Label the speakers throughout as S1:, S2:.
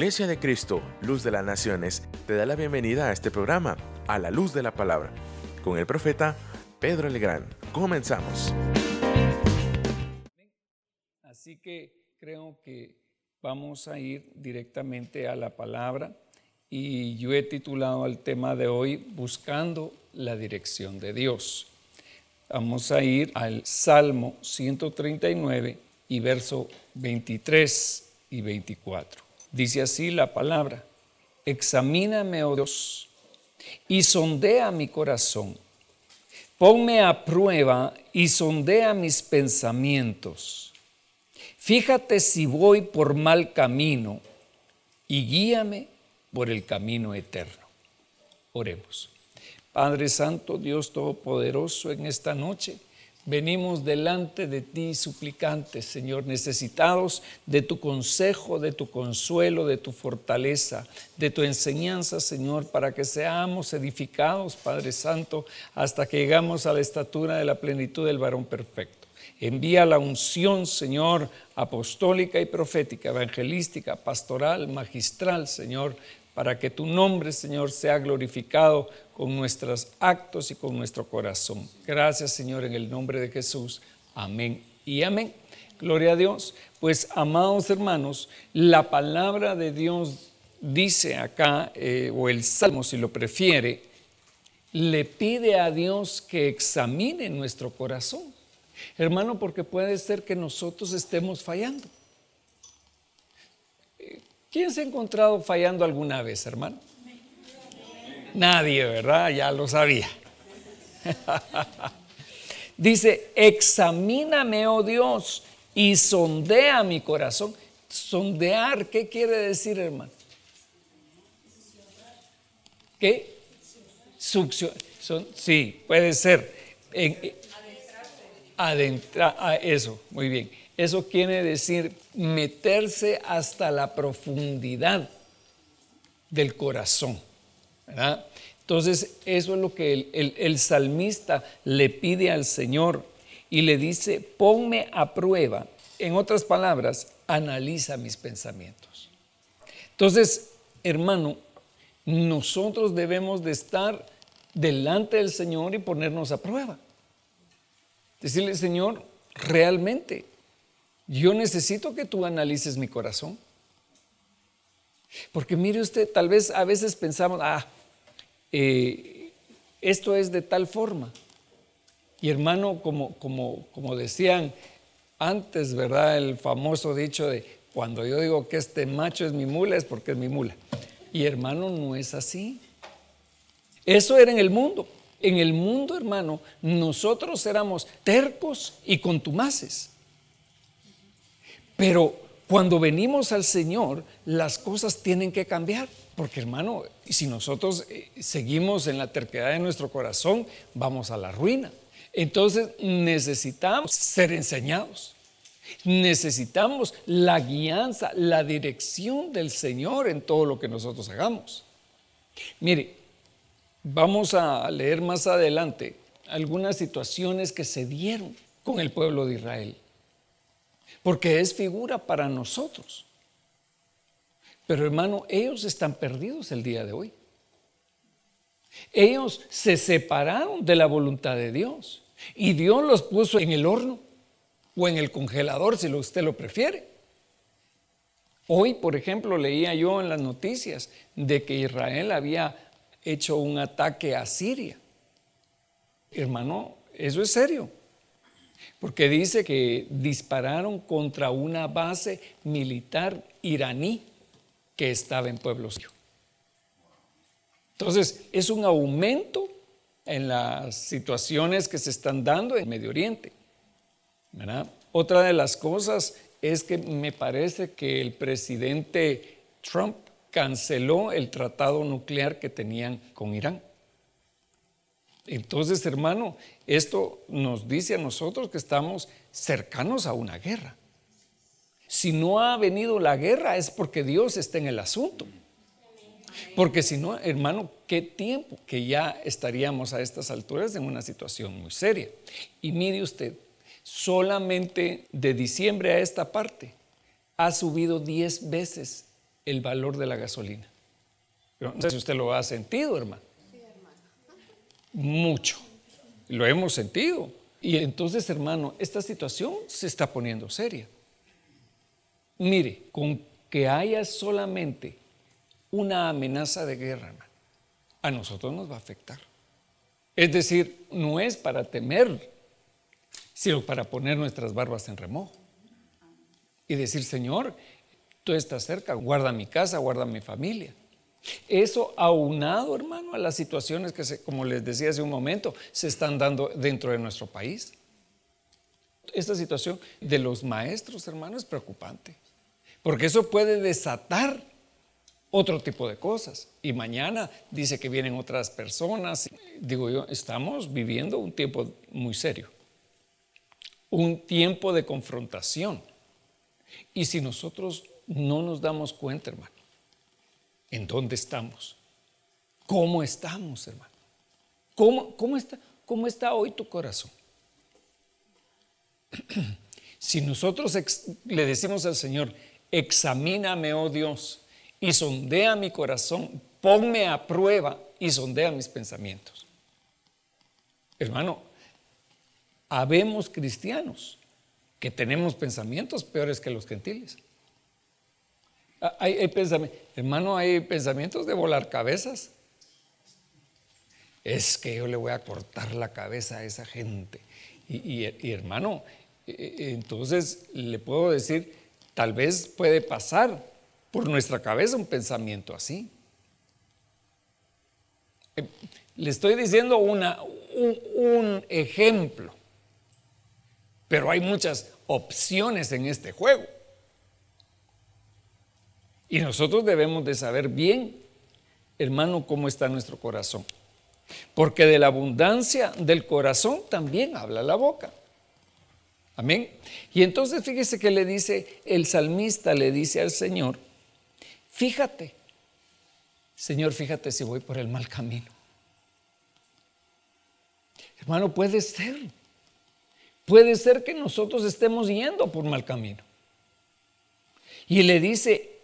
S1: Iglesia de Cristo, Luz de las Naciones, te da la bienvenida a este programa, a la luz de la palabra, con el profeta Pedro Legrand. Comenzamos.
S2: Así que creo que vamos a ir directamente a la palabra y yo he titulado al tema de hoy Buscando la dirección de Dios. Vamos a ir al Salmo 139 y verso 23 y 24. Dice así la palabra, examíname, oh Dios, y sondea mi corazón. Ponme a prueba y sondea mis pensamientos. Fíjate si voy por mal camino y guíame por el camino eterno. Oremos. Padre Santo, Dios Todopoderoso, en esta noche Venimos delante de ti suplicantes, Señor, necesitados de tu consejo, de tu consuelo, de tu fortaleza, de tu enseñanza, Señor, para que seamos edificados, Padre Santo, hasta que llegamos a la estatura de la plenitud del varón perfecto. Envía la unción, Señor, apostólica y profética, evangelística, pastoral, magistral, Señor, para que tu nombre, Señor, sea glorificado con nuestros actos y con nuestro corazón. Gracias, Señor, en el nombre de Jesús. Amén y amén. Gloria a Dios. Pues, amados hermanos, la palabra de Dios dice acá, eh, o el Salmo si lo prefiere, le pide a Dios que examine nuestro corazón. Hermano, porque puede ser que nosotros estemos fallando. ¿Quién se ha encontrado fallando alguna vez, hermano? Nadie, ¿verdad? Ya lo sabía. Dice, examíname, oh Dios, y sondea mi corazón. Sondear, ¿qué quiere decir, hermano? ¿Qué? Succión. sí, puede ser. Adentrar, ah, eso, muy bien. Eso quiere decir meterse hasta la profundidad del corazón. Entonces, eso es lo que el, salmista le pide al Señor y le dice, ponme a prueba. En otras palabras, analiza mis pensamientos. Entonces, hermano, nosotros debemos de estar delante del Señor y ponernos a prueba. Decirle, Señor, realmente yo necesito que tú analices mi corazón. Porque mire usted, tal vez a veces pensamos, ah, eh, esto es de tal forma. Y hermano, como, como, como decían antes, ¿verdad? El famoso dicho de, cuando yo digo que este macho es mi mula, es porque es mi mula. Y hermano, no es así. Eso era en el mundo. En el mundo, hermano, nosotros éramos tercos y contumaces. Pero cuando venimos al Señor, las cosas tienen que cambiar. Porque hermano, si nosotros eh, seguimos en la terquedad de nuestro corazón, vamos a la ruina. Entonces necesitamos ser enseñados. Necesitamos la guianza, la dirección del Señor en todo lo que nosotros hagamos. Mire, vamos a leer más adelante algunas situaciones que se dieron con el pueblo de Israel porque es figura para nosotros. Pero hermano, ellos están perdidos el día de hoy. Ellos se separaron de la voluntad de Dios y Dios los puso en el horno o en el congelador si usted lo prefiere. Hoy, por ejemplo, leía yo en las noticias de que Israel había hecho un ataque a Siria. Hermano, eso es serio porque dice que dispararon contra una base militar iraní que estaba en Pueblo Sirio. Entonces, es un aumento en las situaciones que se están dando en Medio Oriente. Otra de las cosas es que me parece que el presidente Trump canceló el tratado nuclear que tenían con Irán. Entonces, hermano, esto nos dice a nosotros que estamos cercanos a una guerra. Si no ha venido la guerra es porque Dios está en el asunto. Porque si no, hermano, qué tiempo que ya estaríamos a estas alturas en una situación muy seria. Y mire usted, solamente de diciembre a esta parte ha subido 10 veces el valor de la gasolina. no sé si usted lo ha sentido, hermano. Mucho. Lo hemos sentido. Y entonces, hermano, esta situación se está poniendo seria. Mire, con que haya solamente una amenaza de guerra, a nosotros nos va a afectar. Es decir, no es para temer, sino para poner nuestras barbas en remojo y decir, Señor, tú estás cerca, guarda mi casa, guarda mi familia. Eso aunado, hermano, a las situaciones que, como les decía hace un momento, se están dando dentro de nuestro país. Esta situación de los maestros, hermano, es preocupante, porque eso puede desatar otro tipo de cosas. Y mañana dice que vienen otras personas. Digo yo, estamos viviendo un tiempo muy serio, un tiempo de confrontación. Y si nosotros no nos damos cuenta, hermano, ¿En dónde estamos? ¿Cómo estamos, hermano? ¿Cómo, cómo, está, ¿Cómo está hoy tu corazón? si nosotros le decimos al Señor, examíname, oh Dios, y sondea mi corazón, ponme a prueba y sondea mis pensamientos. Hermano, habemos cristianos que tenemos pensamientos peores que los gentiles. Ah, hay, hermano, hay pensamientos de volar cabezas. Es que yo le voy a cortar la cabeza a esa gente. Y, hermano, e, e, entonces le puedo decir, tal vez puede pasar por nuestra cabeza un pensamiento así. Eh, le estoy diciendo una, un ejemplo, pero hay muchas opciones en este juego. Y nosotros debemos de saber bien, hermano, cómo está nuestro corazón. Porque de la abundancia del corazón también habla la boca. Amén. Y entonces fíjese que le dice, el salmista le dice al Señor, fíjate, Señor, fíjate si voy por el mal camino. Hermano, puede ser. Puede ser que nosotros estemos yendo por mal camino. Y le dice,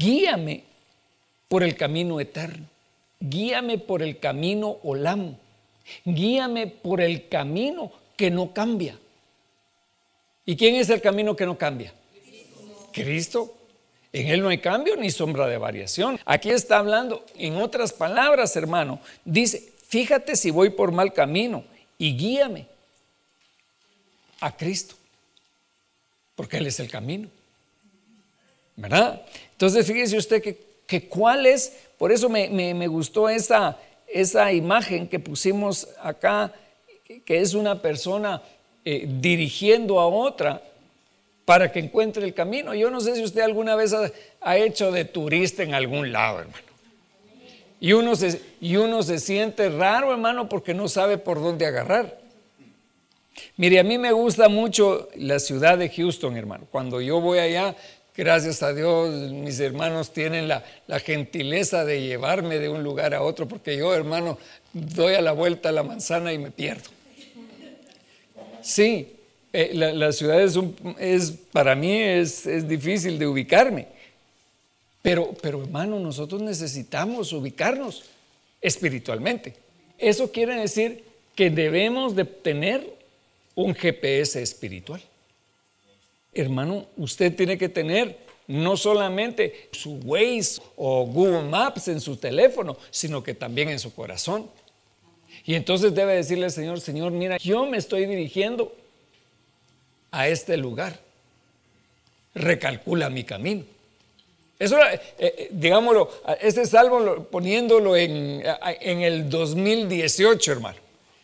S2: guíame por el camino eterno, guíame por el camino olam, guíame por el camino que no cambia. ¿Y quién es el camino que no cambia? Cristo. En Él no hay cambio ni sombra de variación. Aquí está hablando, en otras palabras, hermano, dice, fíjate si voy por mal camino y guíame a Cristo, porque Él es el camino. ¿Verdad? Entonces fíjese usted que, cuál es, por eso me, gustó esa, esa imagen que pusimos acá, que es una persona eh, dirigiendo a otra para que encuentre el camino. Yo no sé si usted alguna vez ha, hecho de turista en algún lado, hermano. Y uno, se, y uno se siente raro, hermano, porque no sabe por dónde agarrar. Mire, a mí me gusta mucho la ciudad de Houston, hermano. Cuando yo voy allá, Gracias a Dios, mis hermanos tienen la, gentileza de llevarme de un lugar a otro, porque yo, hermano, doy a la vuelta a la manzana y me pierdo. Sí, eh, la, ciudad es, para mí es, difícil de ubicarme, pero, pero hermano, nosotros necesitamos ubicarnos espiritualmente. Eso quiere decir que debemos de tener un GPS espiritual. Hermano, usted tiene que tener no solamente su Waze o Google Maps en su teléfono, sino que también en su corazón. Y entonces debe decirle al Señor, Señor, mira, yo me estoy dirigiendo a este lugar. Recalcula mi camino. Eso, eh, eh, digámoslo, este salvo poniéndolo en, en el 2018, hermano,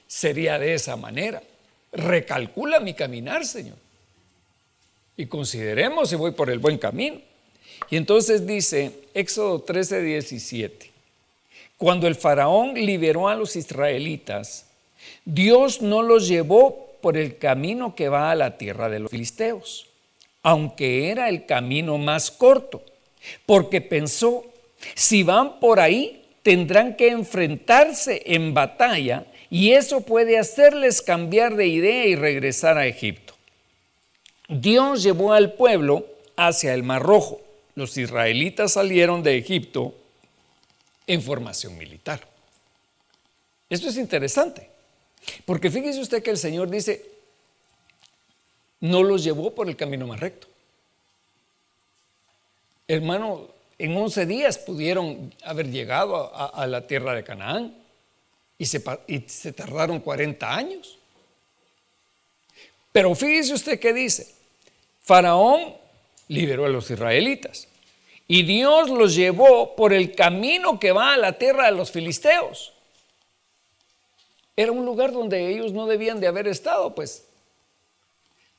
S2: sería de esa manera. Recalcula mi caminar, Señor y consideremos si voy por el buen camino. Y entonces dice Éxodo 13, 17, cuando el faraón liberó a los israelitas, Dios no los llevó por el camino que va a la tierra de los filisteos, aunque era el camino más corto, porque pensó, si van por ahí, tendrán que enfrentarse en batalla y eso puede hacerles cambiar de idea y regresar a Egipto. Dios llevó al pueblo hacia el Mar Rojo los israelitas salieron de Egipto en formación militar. Esto es interesante, porque fíjese usted que el Señor dice, no los llevó por el camino más recto. Hermano, en 11 días pudieron haber llegado a, la tierra de Canaán y se, y se tardaron 40 años. Pero fíjese usted que dice, Faraón liberó a los israelitas y Dios los llevó por el camino que va a la tierra de los filisteos. Era un lugar donde ellos no debían de haber estado, pues.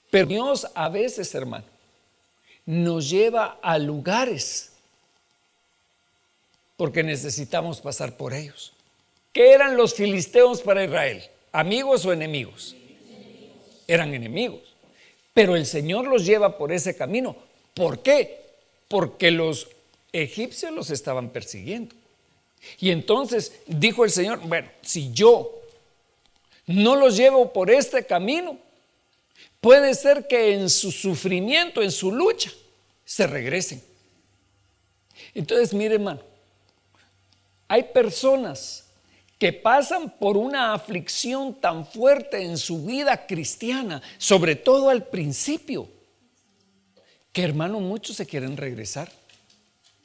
S2: Pero Dios a veces, hermano, nos lleva a lugares porque necesitamos pasar por ellos. ¿Qué eran los filisteos para Israel? ¿Amigos o enemigos? Eran enemigos. Pero el Señor los lleva por ese camino. ¿Por qué? Porque los egipcios los estaban persiguiendo. Y entonces dijo el Señor, bueno, si yo no los llevo por este camino, puede ser que en su sufrimiento, en su lucha, se regresen. Entonces, mire hermano, hay personas que pasan por una aflicción tan fuerte en su vida cristiana, sobre todo al principio, que hermano, muchos se quieren regresar.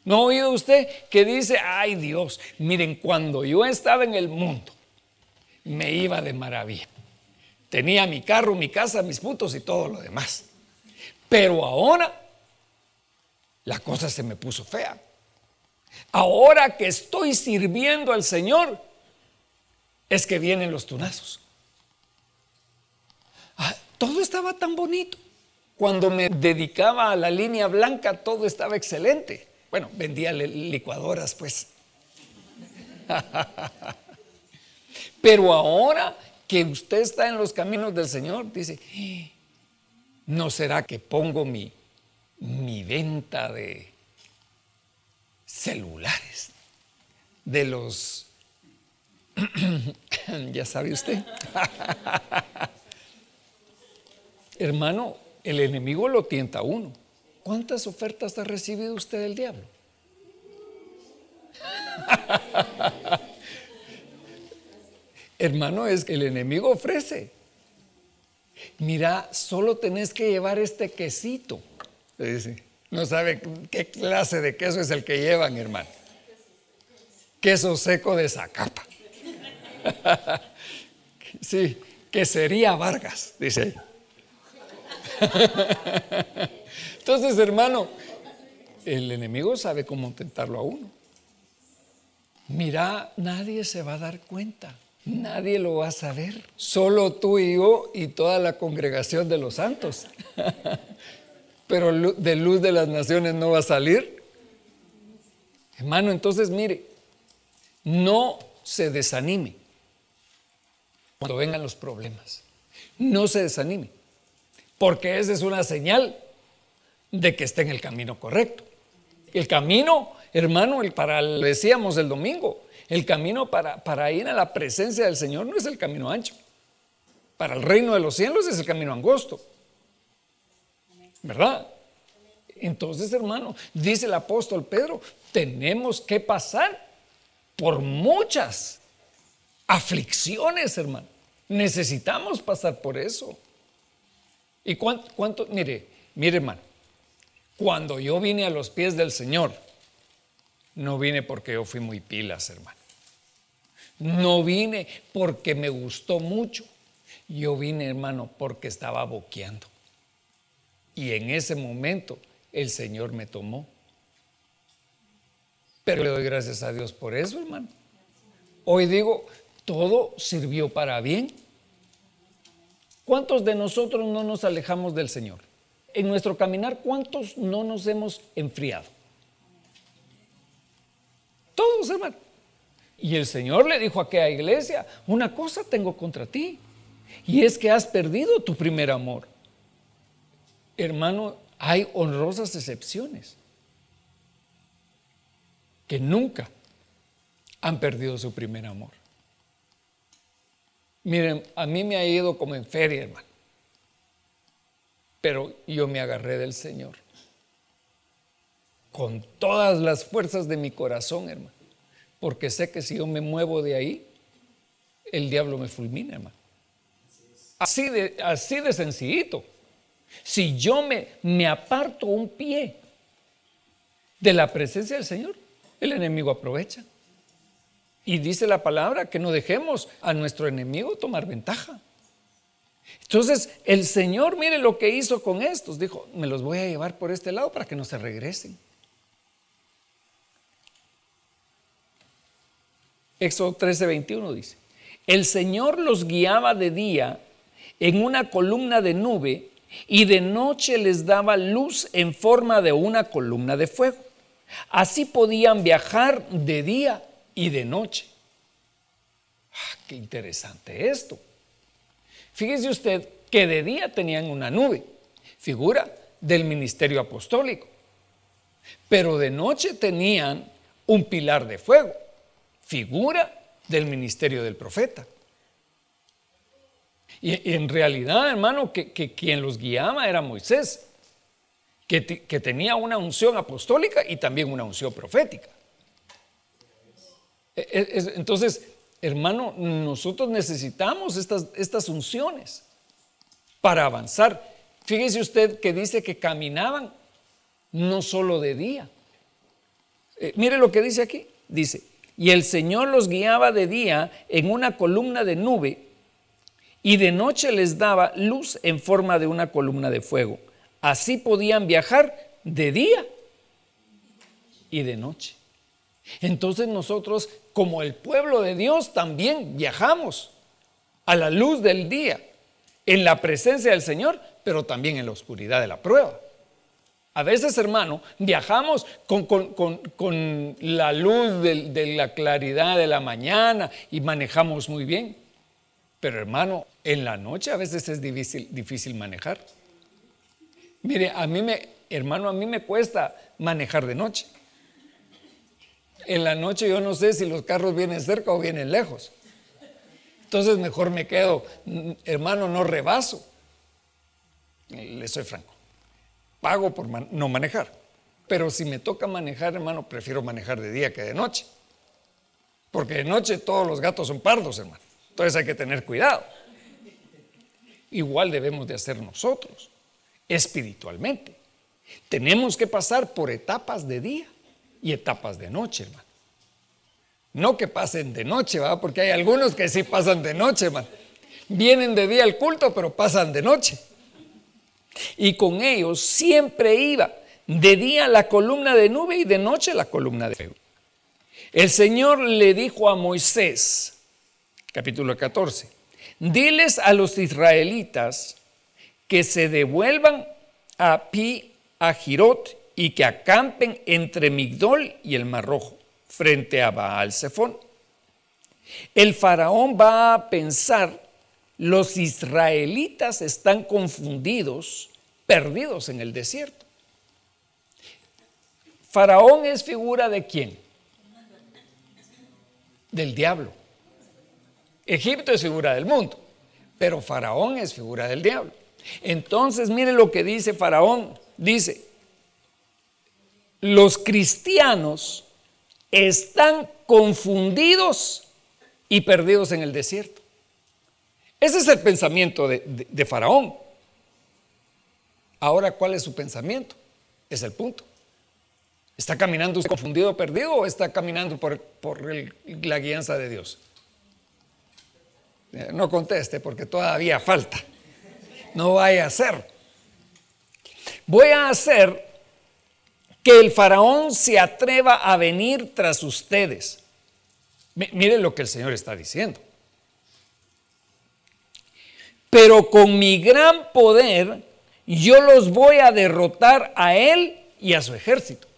S2: ¿No ha oído usted que dice, ay Dios, miren, cuando yo estaba en el mundo, me iba de maravilla. Tenía mi carro, mi casa, mis putos y todo lo demás. Pero ahora la cosa se me puso fea. Ahora que estoy sirviendo al Señor, es que vienen los tunazos. Ah, todo estaba tan bonito. Cuando me dedicaba a la línea blanca, todo estaba excelente. Bueno, vendía licuadoras, pues. Pero ahora que usted está en los caminos del Señor, dice, ¿no será que pongo mi, mi venta de celulares? De los... ya sabe usted. Hermano, el enemigo lo tienta a uno. ¿Cuántas ofertas ha recibido usted del diablo? Hermano, es que el enemigo ofrece. Mira, solo tenés que llevar este quesito. No sabe qué clase de queso es el que llevan, hermano. Queso seco de Zacapa. sí, que sería Vargas, dice. Entonces, hermano, el enemigo sabe cómo tentarlo a uno. Mira, nadie se va a dar cuenta. Nadie lo va a saber, solo tú y yo y toda la congregación de los santos. Pero de luz de las naciones no va a salir. Hermano, entonces mire, no se desanime cuando vengan los problemas. No se desanime, porque esa es una señal de que está en el camino correcto. El camino, hermano, el para lo decíamos el domingo, el camino para, para ir a la presencia del Señor no es el camino ancho. Para el reino de los cielos es el camino angosto. ¿Verdad? Entonces, hermano, dice el apóstol Pedro, tenemos que pasar por muchas aflicciones, hermano. Necesitamos pasar por eso. ¿Y cuánto? Mire, mire, hermano, cuando yo vine a los pies del Señor, no vine porque yo fui muy pilas, hermano. No vine porque me gustó mucho. Yo vine, hermano, porque estaba boqueando. Y en ese momento el Señor me tomó. Pero le doy gracias a Dios por eso, hermano. Hoy digo, todo sirvió para bien. ¿Cuántos de nosotros no nos alejamos del Señor? En nuestro caminar, ¿cuántos no nos hemos enfriado? Todos, hermano. Y el Señor le dijo a aquella iglesia, una cosa tengo contra ti, y es que has perdido tu primer amor. Hermano, hay honrosas excepciones que nunca han perdido su primer amor. Miren, a mí me ha ido como en feria, hermano, pero yo me agarré del Señor. con todas las fuerzas de mi corazón, hermano. Porque sé que si yo me muevo de ahí, el diablo me fulmina, hermano. Así de, así de sencillito. Si yo me, me aparto un pie de la presencia del Señor, el enemigo aprovecha. Y dice la palabra que no dejemos a nuestro enemigo tomar ventaja. Entonces, el Señor, mire lo que hizo con estos. Dijo, me los voy a llevar por este lado para que no se regresen. Éxodo 13, 21 dice, el Señor los guiaba de día en una columna de nube y de noche les daba luz en forma de una columna de fuego. Así podían viajar de día y de noche. Ah, qué interesante esto. Fíjese usted que de día tenían una nube, figura del ministerio apostólico, pero de noche tenían un pilar de fuego, figura del ministerio del profeta. Y en realidad, hermano, que, quien los guiaba era Moisés, que, que tenía una unción apostólica y también una unción profética. E, e, entonces, hermano, nosotros necesitamos estas, estas unciones para avanzar. Fíjese usted que dice que caminaban no solo de día. Eh, mire lo que dice aquí. Dice, y el Señor los guiaba de día en una columna de nube y de noche les daba luz en forma de una columna de fuego. Así podían viajar de día y de noche. Entonces nosotros, como el pueblo de Dios, también viajamos a la luz del día, en la presencia del Señor, pero también en la oscuridad de la prueba. A veces, hermano, viajamos con, la luz de, de, la claridad de la mañana y manejamos muy bien. Pero, hermano, en la noche a veces es difícil, difícil manejar. Mire, a mí me, hermano, a mí me cuesta manejar de noche. En la noche yo no sé si los carros vienen cerca o vienen lejos. Entonces mejor me quedo, hermano, no rebaso. Le soy franco. Pago por no manejar. Pero si me toca manejar, hermano, prefiero manejar de día que de noche. Porque de noche todos los gatos son pardos, hermano. Entonces hay que tener cuidado. Igual debemos de hacer nosotros, espiritualmente. Tenemos que pasar por etapas de día y etapas de noche, hermano. No que pasen de noche, ¿va? Porque hay algunos que sí pasan de noche, hermano. Vienen de día al culto, pero pasan de noche. Y con ellos siempre iba de día la columna de nube y de noche la columna de fuego. El Señor le dijo a Moisés, capítulo 14, diles a los israelitas que se devuelvan a Pi a Girot y que acampen entre Migdol y el Mar Rojo, frente a Baal Zephón. El faraón va a pensar, los israelitas están confundidos, perdidos en el desierto. Faraón es figura de quién? Del diablo. Egipto es figura del mundo, pero Faraón es figura del diablo. Entonces, mire lo que dice Faraón. Dice, los cristianos están confundidos y perdidos en el desierto. Ese es el pensamiento de, Faraón. Ahora, ¿cuál es su pensamiento? Es el punto. ¿Está caminando confundido, perdido o está caminando por, la guianza de Dios? Eh, no conteste porque todavía falta. No vaya a ser. Voy a hacer que el faraón se atreva a venir tras ustedes. Miren lo que el Señor está diciendo. Pero con mi gran poder yo los voy a derrotar a él y a su ejército.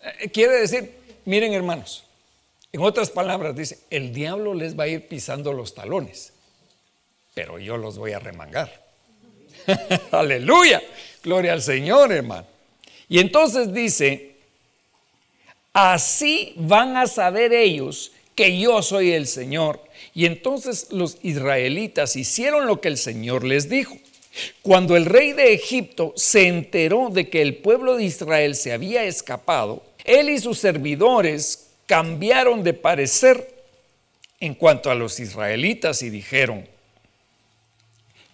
S2: Eh, quiere decir, miren hermanos, en otras palabras dice, el diablo les va a ir pisando los talones, pero yo los voy a remangar. Aleluya, gloria al Señor hermano. Y entonces dice, así van a saber ellos que yo soy el Señor. Y entonces los israelitas hicieron lo que el Señor les dijo. Cuando el rey de Egipto se enteró de que el pueblo de Israel se había escapado, él y sus servidores cambiaron de parecer en cuanto a los israelitas y dijeron,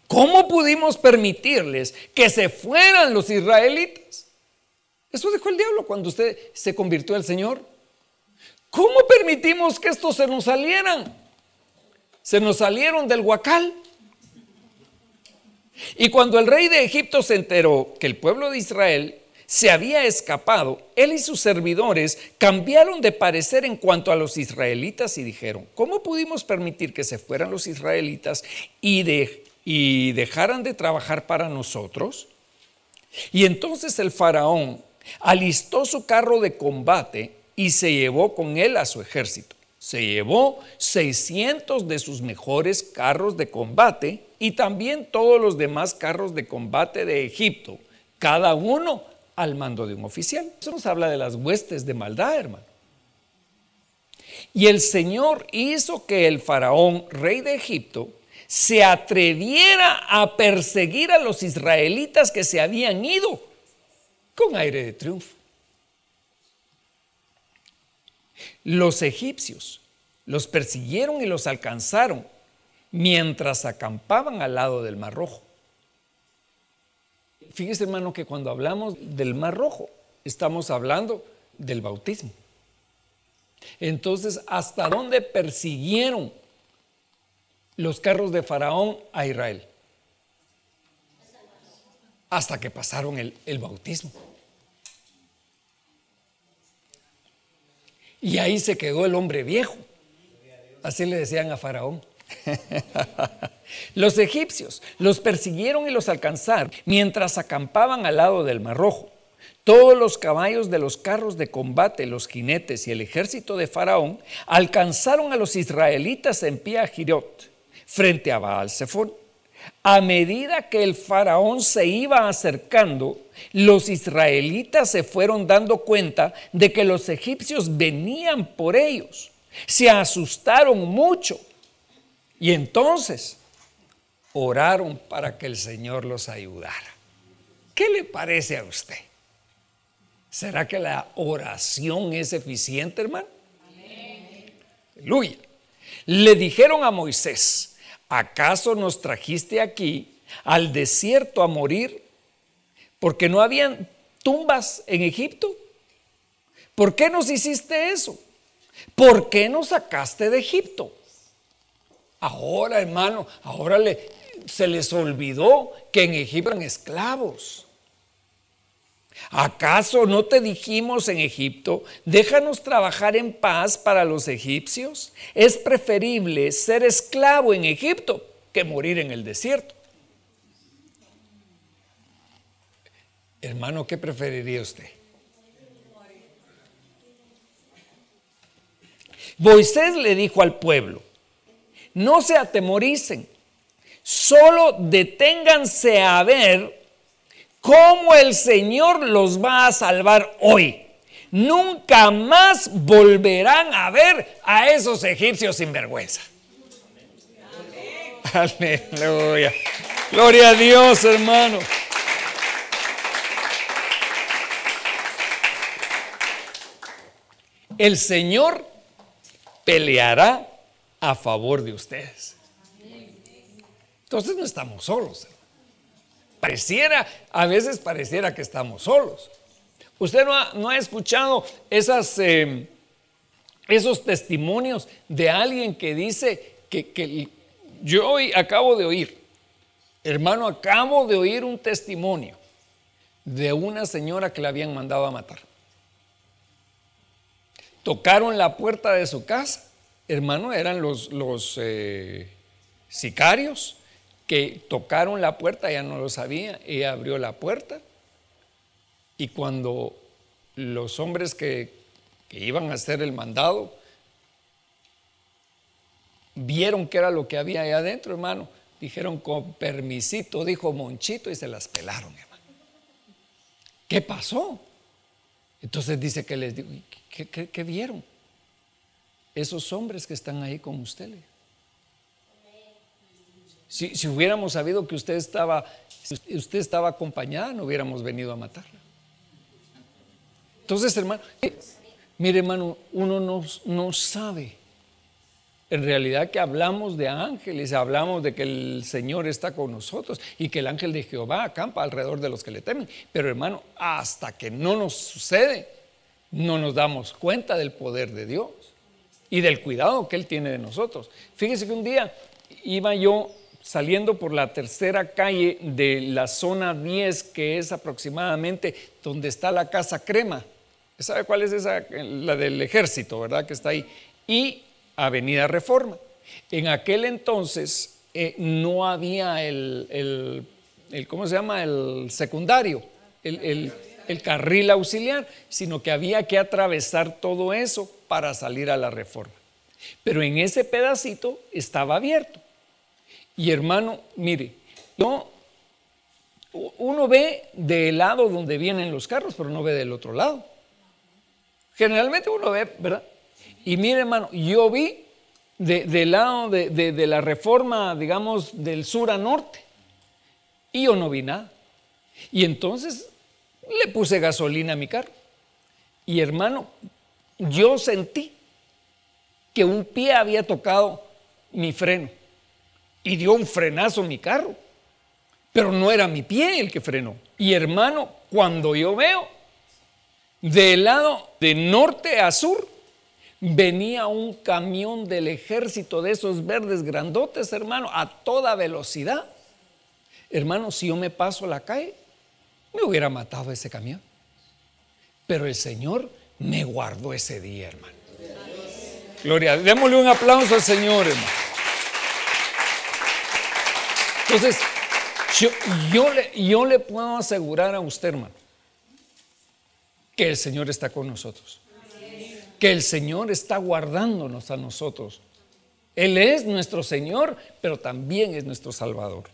S2: ¿cómo pudimos permitirles que se fueran los israelitas? Eso dijo el diablo cuando usted se convirtió al Señor. ¿Cómo permitimos que estos se nos salieran? Se nos salieron del huacal. Y cuando el rey de Egipto se enteró que el pueblo de Israel se había escapado, él y sus servidores cambiaron de parecer en cuanto a los israelitas y dijeron, ¿cómo pudimos permitir que se fueran los israelitas y, y dejaran de trabajar para nosotros? Y entonces el faraón alistó su carro de combate y se llevó con él a su ejército. Se llevó 600 de sus mejores carros de combate y también todos los demás carros de combate de Egipto, cada uno al mando de un oficial. Eso nos habla de las huestes de maldad, hermano. Y el Señor hizo que el faraón, rey de Egipto, se atreviera a perseguir a los israelitas que se habían ido con aire de triunfo. Los egipcios los persiguieron y los alcanzaron mientras acampaban al lado del Mar Rojo. Fíjese hermano que cuando hablamos del Mar Rojo, estamos hablando del bautismo. Entonces, ¿hasta dónde persiguieron los carros de Faraón a Israel? Hasta que pasaron el, el bautismo. Y ahí se quedó el hombre viejo. Así le decían a Faraón. los egipcios los persiguieron y los alcanzaron mientras acampaban al lado del Mar Rojo. Todos los caballos de los carros de combate, los jinetes y el ejército de Faraón alcanzaron a los israelitas en pie a Girot, frente a Baal Zephon. A medida que el faraón se iba acercando, los israelitas se fueron dando cuenta de que los egipcios venían por ellos. Se asustaron mucho y entonces oraron para que el Señor los ayudara. ¿Qué le parece a usted? ¿Será que la oración es eficiente, hermano? Aleluya. Le dijeron a Moisés, ¿acaso nos trajiste aquí al desierto a morir porque no habían tumbas en Egipto? ¿Por qué nos hiciste eso? ¿Por qué nos sacaste de Egipto? Ahora, hermano, ahora le, se les olvidó que en Egipto eran esclavos. ¿Acaso no te dijimos en Egipto, déjanos trabajar en paz para los egipcios? Es preferible ser esclavo en Egipto que morir en el desierto. Hermano, ¿qué preferiría usted? Moisés le dijo al pueblo, no se atemoricen, solo deténganse a ver cómo el Señor los va a salvar hoy. Nunca más volverán a ver a esos egipcios sin vergüenza. Aleluya. Gloria a Dios, hermano. El Señor peleará a favor de ustedes. Entonces no estamos solos. Pareciera, a veces pareciera que estamos solos. Usted no ha, escuchado esas, eh, esos testimonios de alguien que dice que, que yo hoy acabo de oír, hermano, acabo de oír un testimonio de una señora que la habían mandado a matar. Tocaron la puerta de su casa hermano, eran los, los eh, sicarios que tocaron la puerta, ella no lo sabía, ella abrió la puerta y cuando los hombres que, que iban a hacer el mandado vieron que era lo que había ahí adentro, hermano, dijeron con permisito, dijo Monchito y se las pelaron, hermano. ¿Qué pasó? Entonces dice que les digo, ¿qué, vieron? esos hombres que están ahí con usted. Si, hubiéramos sabido que usted estaba Si usted estaba acompañada, no hubiéramos venido a matarla. Entonces, hermano, mire, hermano, uno no, no sabe en realidad que hablamos de ángeles, hablamos de que el Señor está con nosotros y que el ángel de Jehová acampa alrededor de los que le temen. Pero hermano, hasta que no nos sucede, no nos damos cuenta del poder de Dios y del cuidado que Él tiene de nosotros. Fíjese que un día iba yo saliendo por la tercera calle de la zona 10, que es aproximadamente donde está la casa crema. ¿Sabe cuál es esa? La del ejército, ¿verdad? Que está ahí. Y Avenida Reforma. En aquel entonces eh, no había el, ¿cómo se llama? El secundario, el, el carril auxiliar, sino que había que atravesar todo eso para salir a la reforma. Pero en ese pedacito estaba abierto. Y hermano, mire, no, uno ve del lado donde vienen los carros, pero no ve del otro lado. Generalmente uno ve, ¿verdad? Y mire, hermano, yo vi del lado de, la reforma, digamos, del sur a norte. Y yo no vi nada. Y entonces le puse gasolina a mi carro. Y hermano, yo sentí que un pie había tocado mi freno. Y dio un frenazo en mi carro. Pero no era mi pie el que frenó. Y hermano, cuando yo veo del lado de norte a sur, venía un camión del ejército de esos verdes grandotes, hermano, a toda velocidad. Hermano, si yo me paso la calle, me hubiera matado ese camión. Pero el Señor me guardó ese día, hermano. Gloria, démosle un aplauso al Señor, hermano. Entonces, yo, le, yo le puedo asegurar a usted, hermano, que el Señor está con nosotros que el Señor está guardándonos a nosotros. Él es nuestro Señor, pero también es nuestro Salvador.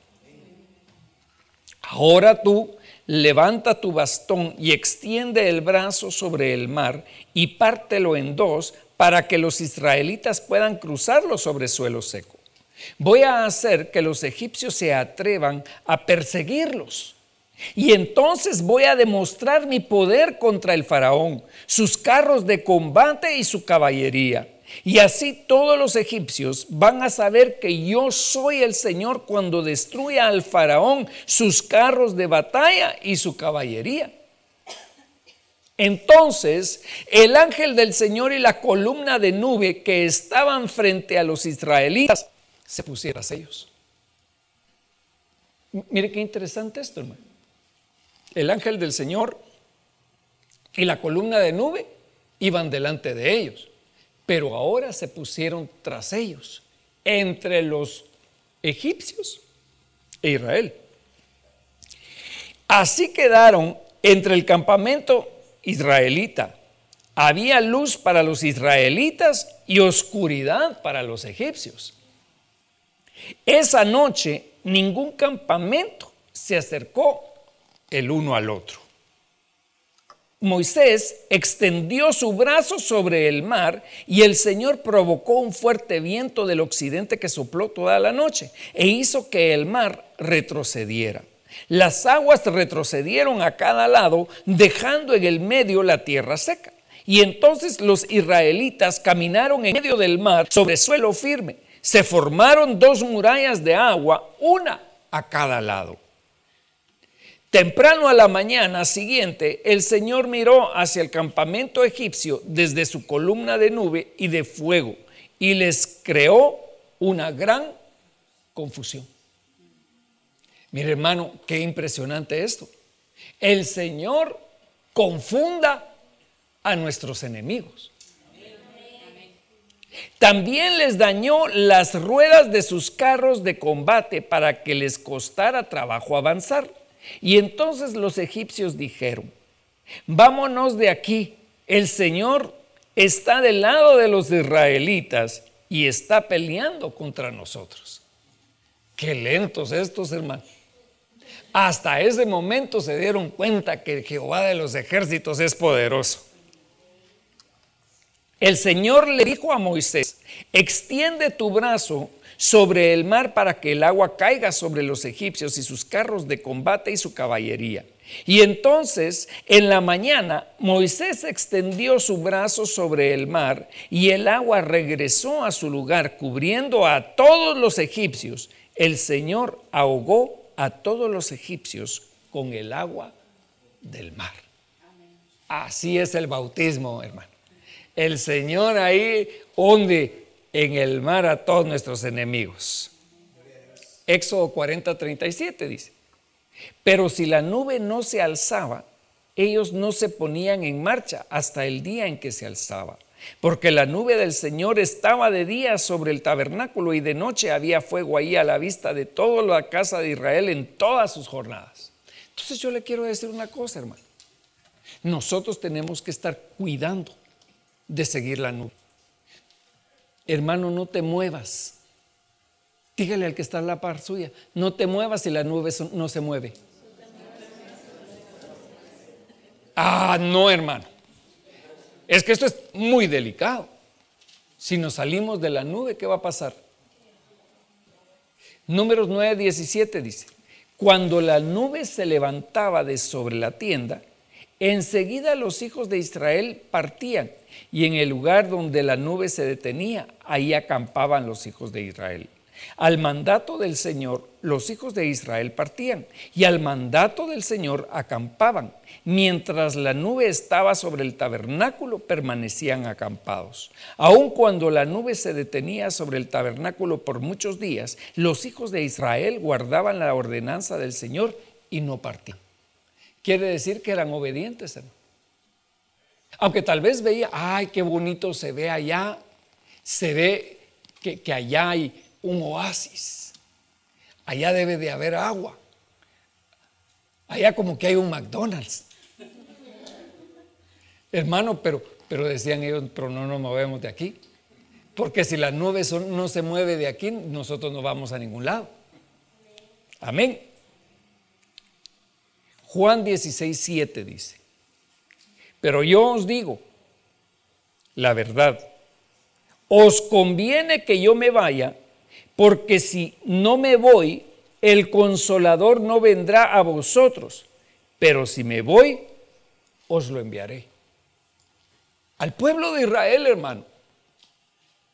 S2: Ahora tú levanta tu bastón y extiende el brazo sobre el mar y pártelo en dos para que los israelitas puedan cruzarlo sobre suelo seco. Voy a hacer que los egipcios se atrevan a perseguirlos y entonces voy a demostrar mi poder contra el faraón, sus carros de combate y su caballería. Y así todos los egipcios van a saber que yo soy el Señor cuando destruya al faraón, sus carros de batalla y su caballería. Entonces el ángel del Señor y la columna de nube que estaban frente a los israelitas se pusieron a ellos. Mire qué interesante esto, hermano el ángel del Señor y la columna de nube iban delante de ellos, pero ahora se pusieron tras ellos, entre los egipcios e Israel. Así quedaron entre el campamento israelita. Había luz para los israelitas y oscuridad para los egipcios. Esa noche ningún campamento se acercó el uno al otro. Moisés extendió su brazo sobre el mar y el Señor provocó un fuerte viento del occidente que sopló toda la noche e hizo que el mar retrocediera. Las aguas retrocedieron a cada lado, dejando en el medio la tierra seca. Y entonces los israelitas caminaron en medio del mar sobre suelo firme. Se formaron dos murallas de agua, una a cada lado. Temprano a la mañana siguiente, el Señor miró hacia el campamento egipcio desde su columna de nube y de fuego y les creó una gran confusión. Mire hermano, qué impresionante esto. El Señor confunda a nuestros enemigos. También les dañó las ruedas de sus carros de combate para que les costara trabajo avanzar. Y entonces los egipcios dijeron, vámonos de aquí, el Señor está del lado de los israelitas y está peleando contra nosotros. Qué lentos estos hermanos. Hasta ese momento se dieron cuenta que Jehová de los ejércitos es poderoso. El Señor le dijo a Moisés, extiende tu brazo sobre el mar para que el agua caiga sobre los egipcios y sus carros de combate y su caballería. Y entonces en la mañana Moisés extendió su brazo sobre el mar y el agua regresó a su lugar cubriendo a todos los egipcios. El Señor ahogó a todos los egipcios con el agua del mar. Así es el bautismo, hermano. El Señor ahí hunde en el mar a todos nuestros enemigos. Éxodo 40, 37 dice. Pero si la nube no se alzaba, ellos no se ponían en marcha hasta el día en que se alzaba. Porque la nube del Señor estaba de día sobre el tabernáculo y de noche había fuego ahí a la vista de toda la casa de Israel en todas sus jornadas. Entonces yo le quiero decir una cosa, hermano. Nosotros tenemos que estar cuidando de seguir la nube. Hermano, no te muevas. Dígale al que está en la par suya, no te muevas si la nube no se mueve. Ah, no, hermano. Es que esto es muy delicado. Si nos salimos de la nube, ¿qué va a pasar? Números 9, 17 dice, cuando la nube se levantaba de sobre la tienda, enseguida los hijos de Israel partían y en el lugar donde la nube se detenía, ahí acampaban los hijos de Israel. Al mandato del Señor, los hijos de Israel partían y al mandato del Señor acampaban. Mientras la nube estaba sobre el tabernáculo, permanecían acampados. Aun cuando la nube se detenía sobre el tabernáculo por muchos días, los hijos de Israel guardaban la ordenanza del Señor y no partían. Quiere decir que eran obedientes, Aunque tal vez veía, ay, qué bonito se ve allá, se ve que, allá hay un oasis. Allá debe de haber agua. Allá como que hay un McDonald's. Hermano, pero, pero decían ellos, pero no nos movemos de aquí. Porque si la nube no se mueve de aquí, nosotros no vamos a ningún lado. Amén. Juan 16, 7 dice, pero yo os digo la verdad, os conviene que yo me vaya porque si no me voy, el consolador no vendrá a vosotros, pero si me voy, os lo enviaré. Al pueblo de Israel, hermano,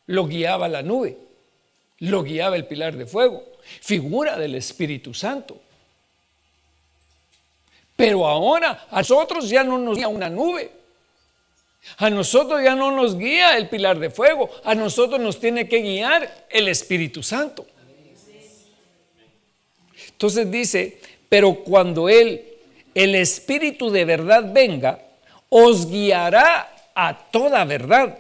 S2: lo guiaba la nube, lo guiaba el pilar de fuego, figura del Espíritu Santo. Pero ahora a nosotros ya no nos guía una nube, a nosotros ya no nos guía el pilar de fuego, a nosotros nos tiene que guiar el Espíritu Santo. Entonces dice, pero cuando Él, el Espíritu de verdad venga, os guiará a toda verdad.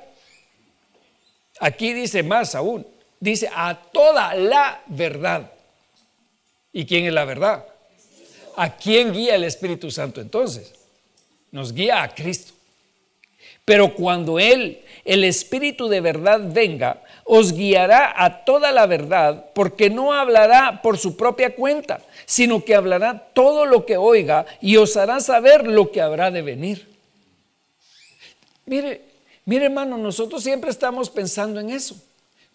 S2: Aquí dice más aún, dice a toda la verdad. ¿Y quién es la verdad? ¿A quién guía el Espíritu Santo entonces? Nos guía a Cristo. Pero cuando Él, el Espíritu de verdad, venga, os guiará a toda la verdad, porque no hablará por su propia cuenta, sino que hablará todo lo que oiga y os hará saber lo que habrá de venir. Mire, mire hermano, nosotros siempre estamos pensando en eso.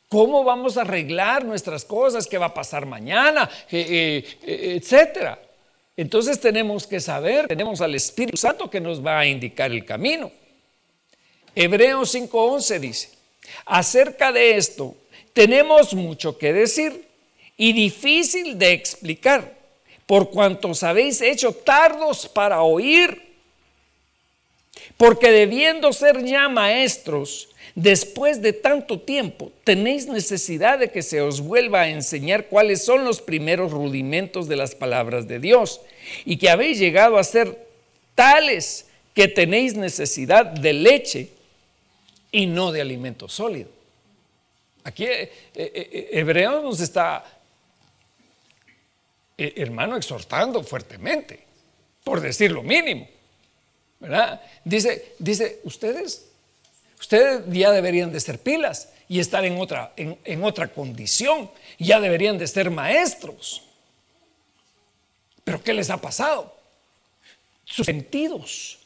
S2: ¿Cómo vamos a arreglar nuestras cosas? ¿Qué va a pasar mañana? Eh, eh, eh, etcétera. Entonces tenemos que saber, tenemos al Espíritu Santo que nos va a indicar el camino. Hebreos 5:11 dice, acerca de esto tenemos mucho que decir y difícil de explicar, por cuanto os habéis hecho tardos para oír, porque debiendo ser ya maestros, después de tanto tiempo, tenéis necesidad de que se os vuelva a enseñar cuáles son los primeros rudimentos de las palabras de Dios, y que habéis llegado a ser tales que tenéis necesidad de leche y no de alimento sólido. Aquí eh, eh, eh, Hebreo nos está, hermano, exhortando fuertemente, por decir lo mínimo. ¿verdad? Dice, dice, ustedes, ustedes ya deberían de ser pilas y estar en otra, en, en otra condición, ya deberían de ser maestros. Pero ¿qué les ha pasado? Sus sentidos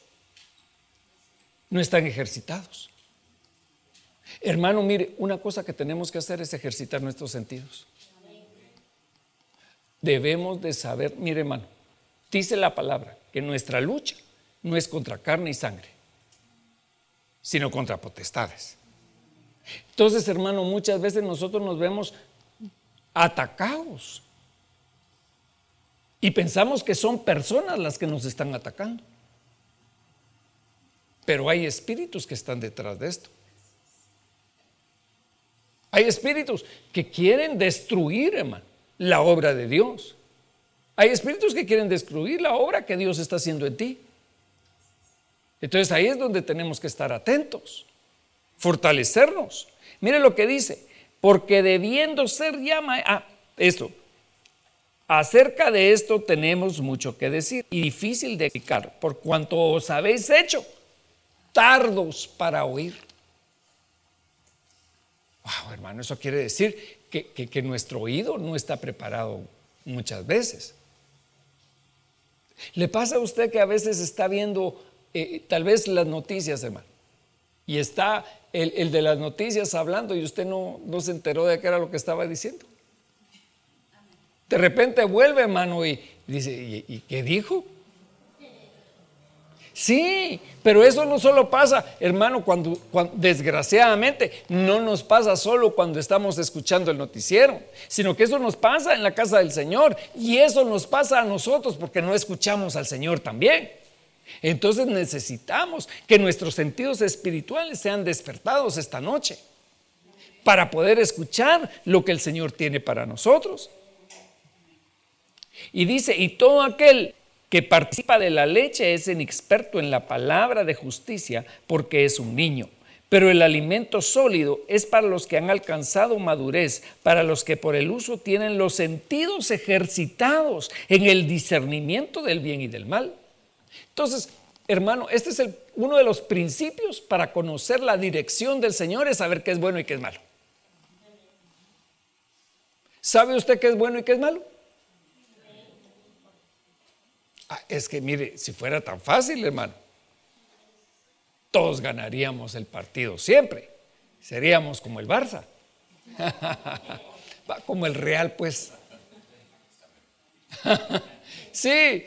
S2: no están ejercitados. Hermano, mire, una cosa que tenemos que hacer es ejercitar nuestros sentidos. Debemos de saber, mire hermano, dice la palabra que nuestra lucha no es contra carne y sangre, sino contra potestades. Entonces, hermano, muchas veces nosotros nos vemos atacados y pensamos que son personas las que nos están atacando. Pero hay espíritus que están detrás de esto. Hay espíritus que quieren destruir, hermano, la obra de Dios. Hay espíritus que quieren destruir la obra que Dios está haciendo en ti. Entonces ahí es donde tenemos que estar atentos, fortalecernos. Mire lo que dice, porque debiendo ser llama a ah, esto. Acerca de esto tenemos mucho que decir y difícil de explicar, por cuanto os habéis hecho tardos para oír. Wow, hermano, eso quiere decir que, nuestro oído no está preparado muchas veces. ¿Le pasa a usted que a veces está viendo eh, tal vez las noticias, hermano? Y está el, de las noticias hablando y usted no, no se enteró de qué era lo que estaba diciendo. De repente vuelve, hermano, y dice, ¿y, qué dijo? Sí, pero eso no solo pasa, hermano, cuando, desgraciadamente no nos pasa solo cuando estamos escuchando el noticiero, sino que eso nos pasa en la casa del Señor y eso nos pasa a nosotros porque no escuchamos al Señor también. Entonces necesitamos que nuestros sentidos espirituales sean despertados esta noche para poder escuchar lo que el Señor tiene para nosotros. Y dice, y todo aquel que participa de la leche es inexperto en la palabra de justicia porque es un niño. Pero el alimento sólido es para los que han alcanzado madurez, para los que por el uso tienen los sentidos ejercitados en el discernimiento del bien y del mal. Entonces, hermano, este es uno de los principios para conocer la dirección del Señor, es saber qué es bueno y qué es malo. ¿Sabe usted qué es bueno y qué es malo? Ah, es que mire, si fuera tan fácil, hermano, todos ganaríamos el partido siempre. Seríamos como el Barça. como el Real, pues. sí,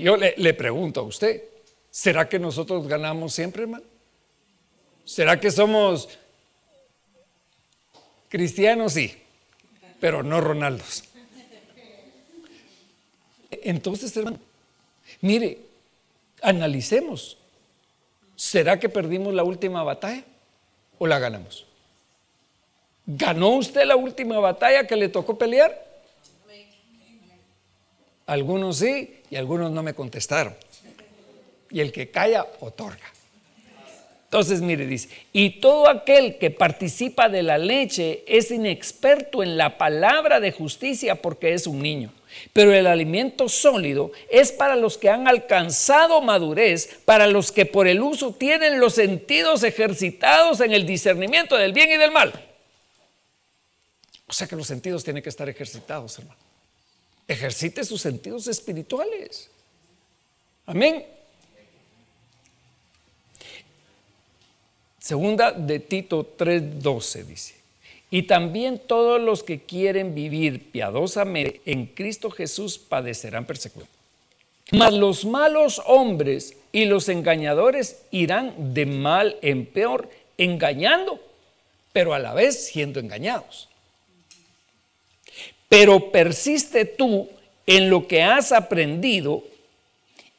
S2: yo le, pregunto a usted, ¿será que nosotros ganamos siempre, hermano? ¿Será que somos cristianos? Sí, pero no Ronaldos. Entonces, hermano, mire, analicemos. ¿Será que perdimos la última batalla o la ganamos? ¿Ganó usted la última batalla que le tocó pelear? Algunos sí y algunos no me contestaron. Y el que calla, otorga. Entonces, mire, dice, y todo aquel que participa de la leche es inexperto en la palabra de justicia porque es un niño. Pero el alimento sólido es para los que han alcanzado madurez, para los que por el uso tienen los sentidos ejercitados en el discernimiento del bien y del mal. O sea que los sentidos tienen que estar ejercitados, hermano. Ejercite sus sentidos espirituales. Amén. Segunda de Tito 3:12 dice. Y también todos los que quieren vivir piadosamente en Cristo Jesús padecerán persecución. Mas los malos hombres y los engañadores irán de mal en peor, engañando, pero a la vez siendo engañados. Pero persiste tú en lo que has aprendido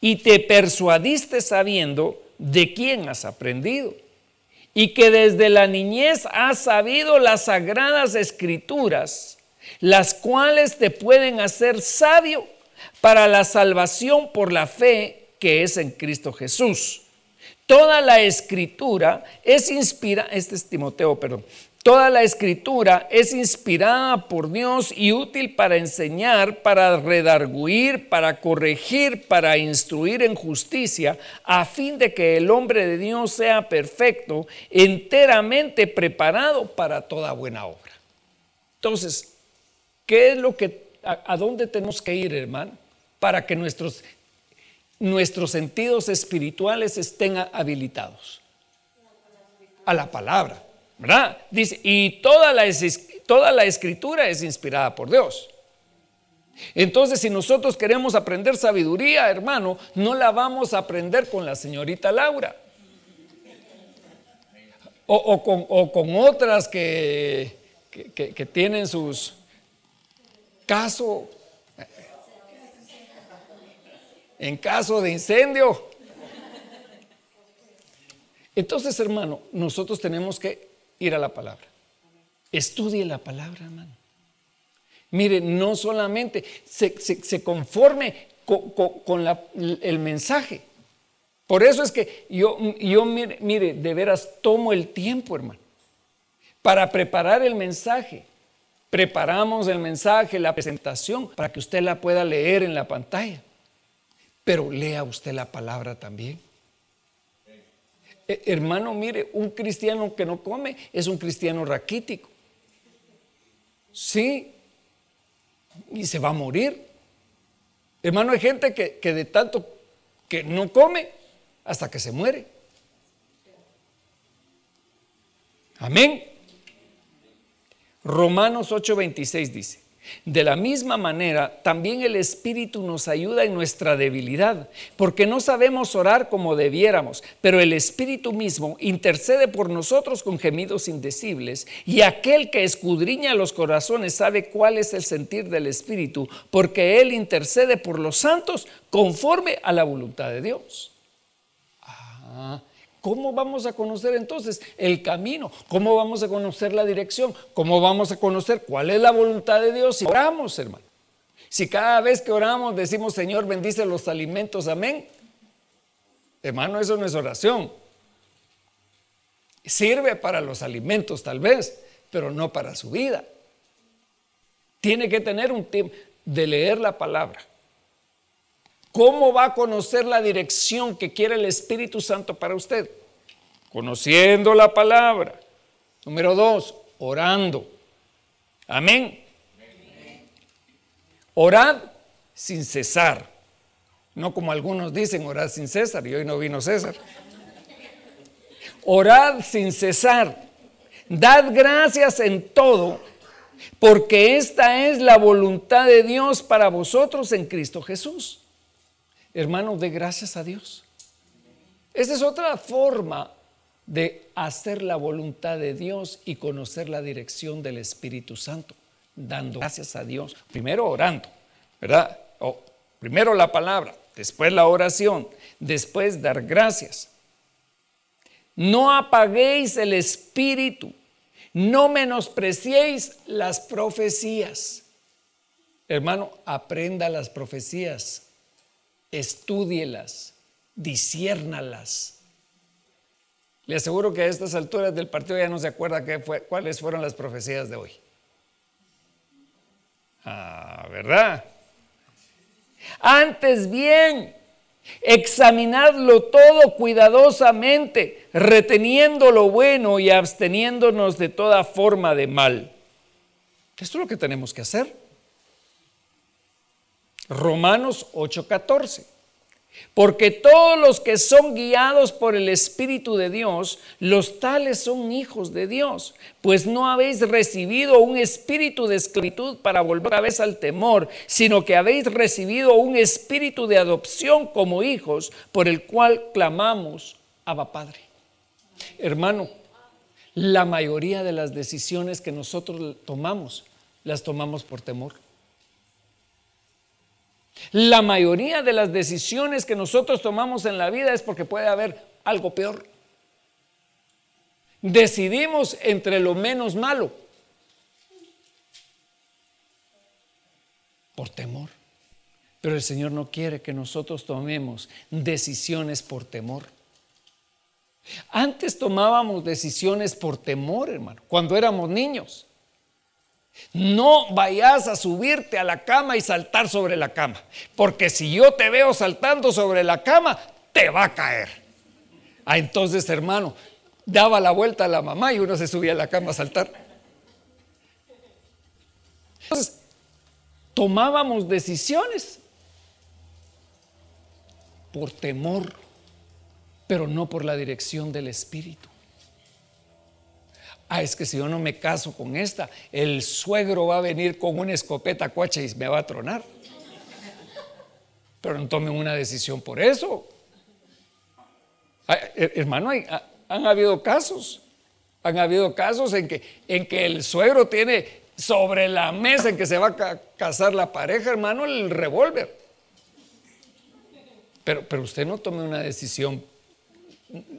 S2: y te persuadiste sabiendo de quién has aprendido y que desde la niñez has sabido las sagradas escrituras, las cuales te pueden hacer sabio para la salvación por la fe que es en Cristo Jesús. Toda la escritura es inspirada, este es Timoteo, perdón, Toda la escritura es inspirada por Dios y útil para enseñar, para redarguir, para corregir, para instruir en justicia, a fin de que el hombre de Dios sea perfecto, enteramente preparado para toda buena obra. Entonces, ¿qué es lo que, a, dónde tenemos que ir, hermano? Para que nuestros, nuestros sentidos espirituales estén habilitados. A la palabra ¿verdad? Dice, y toda la, escritura es inspirada por Dios. Entonces, si nosotros queremos aprender sabiduría, hermano, no la vamos a aprender con la señorita Laura. O, con, otras que, que tienen sus casos en caso de incendio. Entonces, hermano, nosotros tenemos que ir a la palabra. Estudie la palabra, hermano. Mire, no solamente se, conforme con, el mensaje. Por eso es que yo, yo mire, mire, de veras tomo el tiempo, hermano, para preparar el mensaje. Preparamos el mensaje, la presentación, para que usted la pueda leer en la pantalla. Pero lea usted la palabra también. Eh, hermano, mire, un cristiano que no come es un cristiano raquítico. Sí, y se va a morir. Hermano, hay gente que, que de tanto que no come hasta que se muere. Amén. Romanos 8:26 dice, de la misma manera, también el Espíritu nos ayuda en nuestra debilidad, porque no sabemos orar como debiéramos, pero el Espíritu mismo intercede por nosotros con gemidos indecibles, y aquel que escudriña los corazones sabe cuál es el sentir del Espíritu, porque Él intercede por los santos conforme a la voluntad de Dios. Ah, ¿Cómo vamos a conocer entonces el camino? ¿Cómo vamos a conocer la dirección? ¿Cómo vamos a conocer cuál es la voluntad de Dios si oramos, hermano? Si cada vez que oramos decimos, Señor, bendice los alimentos, amén. Hermano, eso no es oración. Sirve para los alimentos tal vez, pero no para su vida. Tiene que tener un tiempo de leer la palabra. ¿Cómo va a conocer la dirección que quiere el Espíritu Santo para usted? Conociendo la palabra. Número dos, orando. Amén. Orad sin cesar. No como algunos dicen, orad sin César, y hoy no vino César. Orad sin cesar. Dad gracias en todo, porque esta es la voluntad de Dios para vosotros en Cristo Jesús. Hermano, de gracias a Dios. Esa es otra forma de hacer la voluntad de Dios y conocer la dirección del Espíritu Santo, dando gracias a Dios. Primero orando, ¿verdad? Primero la palabra, después la oración, después dar gracias. No apaguéis el espíritu, no menospreciéis las profecías. Hermano, aprenda las profecías estúdielas, disiérnalas. Le aseguro que a estas alturas del partido ya no se acuerda qué cuáles fueron las profecías de hoy. Ah, ¿verdad? Antes bien, examinadlo todo cuidadosamente, reteniendo lo bueno y absteniéndonos de toda forma de mal. Esto es lo que tenemos que hacer. Romanos 8:14. Porque todos los que son guiados por el Espíritu de Dios, los tales son hijos de Dios, pues no habéis recibido un espíritu de esclavitud para volver a vez al temor, sino que habéis recibido un espíritu de adopción como hijos, por el cual clamamos, Abba Padre. Hermano, la mayoría de las decisiones que nosotros tomamos, las tomamos por temor. La mayoría de las decisiones que nosotros tomamos en la vida es porque puede haber algo peor. Decidimos entre lo menos malo por temor. Pero el Señor no quiere que nosotros tomemos decisiones por temor. Antes tomábamos decisiones por temor, hermano, cuando éramos niños. No vayas a subirte a la cama y saltar sobre la cama, porque si yo te veo saltando sobre la cama, te va a caer. Ah, entonces, hermano, daba la vuelta a la mamá y uno se subía a la cama a saltar. Entonces, tomábamos decisiones por temor, pero no por la dirección del Espíritu. Ah, es que si yo no me caso con esta, el suegro va a venir con una escopeta cuacha y me va a tronar. Pero no tomen una decisión por eso. Hermano, han habido casos. Han habido casos en que, en que el suegro tiene sobre la mesa en que se va a casar la pareja, hermano, el revólver. Pero, pero usted no tome una decisión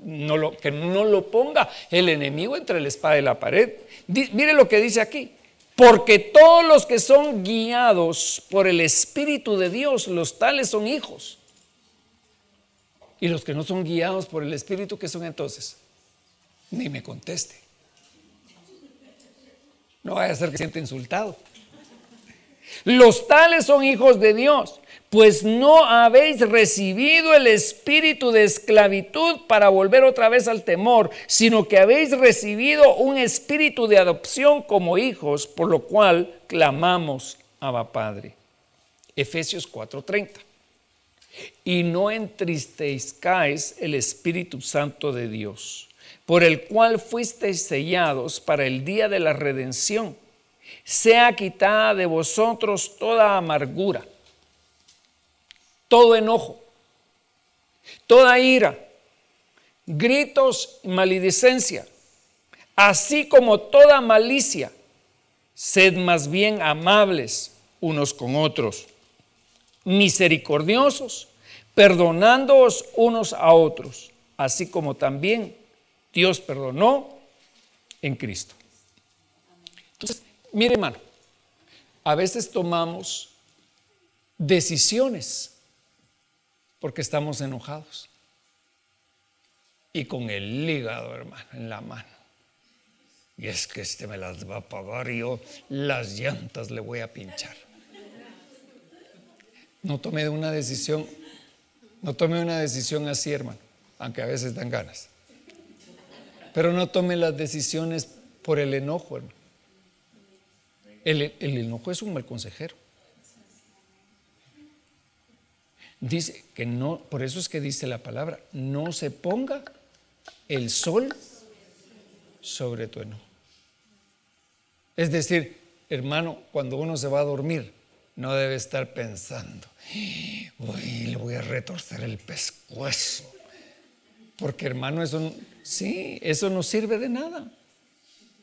S2: no lo, que no lo ponga el enemigo entre la espada y la pared. mire lo que dice aquí. Porque todos los que son guiados por el Espíritu de Dios, los tales son hijos. Y los que no son guiados por el Espíritu, ¿qué son entonces? Ni me conteste. No vaya a ser que siente insultado. Los tales son hijos de Dios, pues no habéis recibido el espíritu de esclavitud para volver otra vez al temor, sino que habéis recibido un espíritu de adopción como hijos, por lo cual clamamos, Abba Padre. Efesios 4:30. Y no entristezcáis el Espíritu Santo de Dios por el cual fuisteis sellados para el día de la redención, sea quitada de vosotros toda amargura, todo enojo, toda ira, gritos y maledicencia, así como toda malicia. Sed más bien amables unos con otros, misericordiosos, perdonándoos unos a otros, así como también Dios perdonó en Cristo. Entonces, mire hermano, a veces tomamos decisiones porque estamos enojados y con el hígado, hermano, en la mano. Y es que este me las va a pagar y yo las llantas le voy a pinchar. No tome una decisión, no tome una decisión así, hermano, aunque a veces dan ganas. Pero no tome las decisiones por el enojo, El, el enojo es un mal consejero. Dice que no, por eso es que dice la palabra, no se ponga el sol sobre tu enojo. Es decir, hermano, cuando uno se va a dormir, no debe estar pensando, le voy a retorcer el pescuezo. Porque hermano, eso, sí, eso no sirve de nada.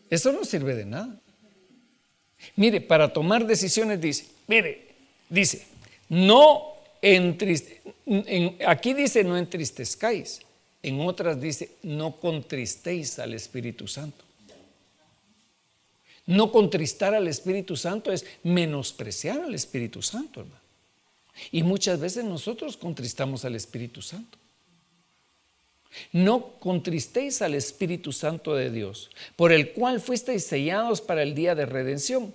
S2: Eso no sirve de nada. Mire, para tomar decisiones dice, mire, dice, no aquí dice no entristezcáis, en otras dice no contristéis al Espíritu Santo. No contristar al Espíritu Santo es menospreciar al Espíritu Santo, hermano. Y muchas veces nosotros contristamos al Espíritu Santo. No contristéis al Espíritu Santo de Dios, por el cual fuisteis sellados para el día de redención.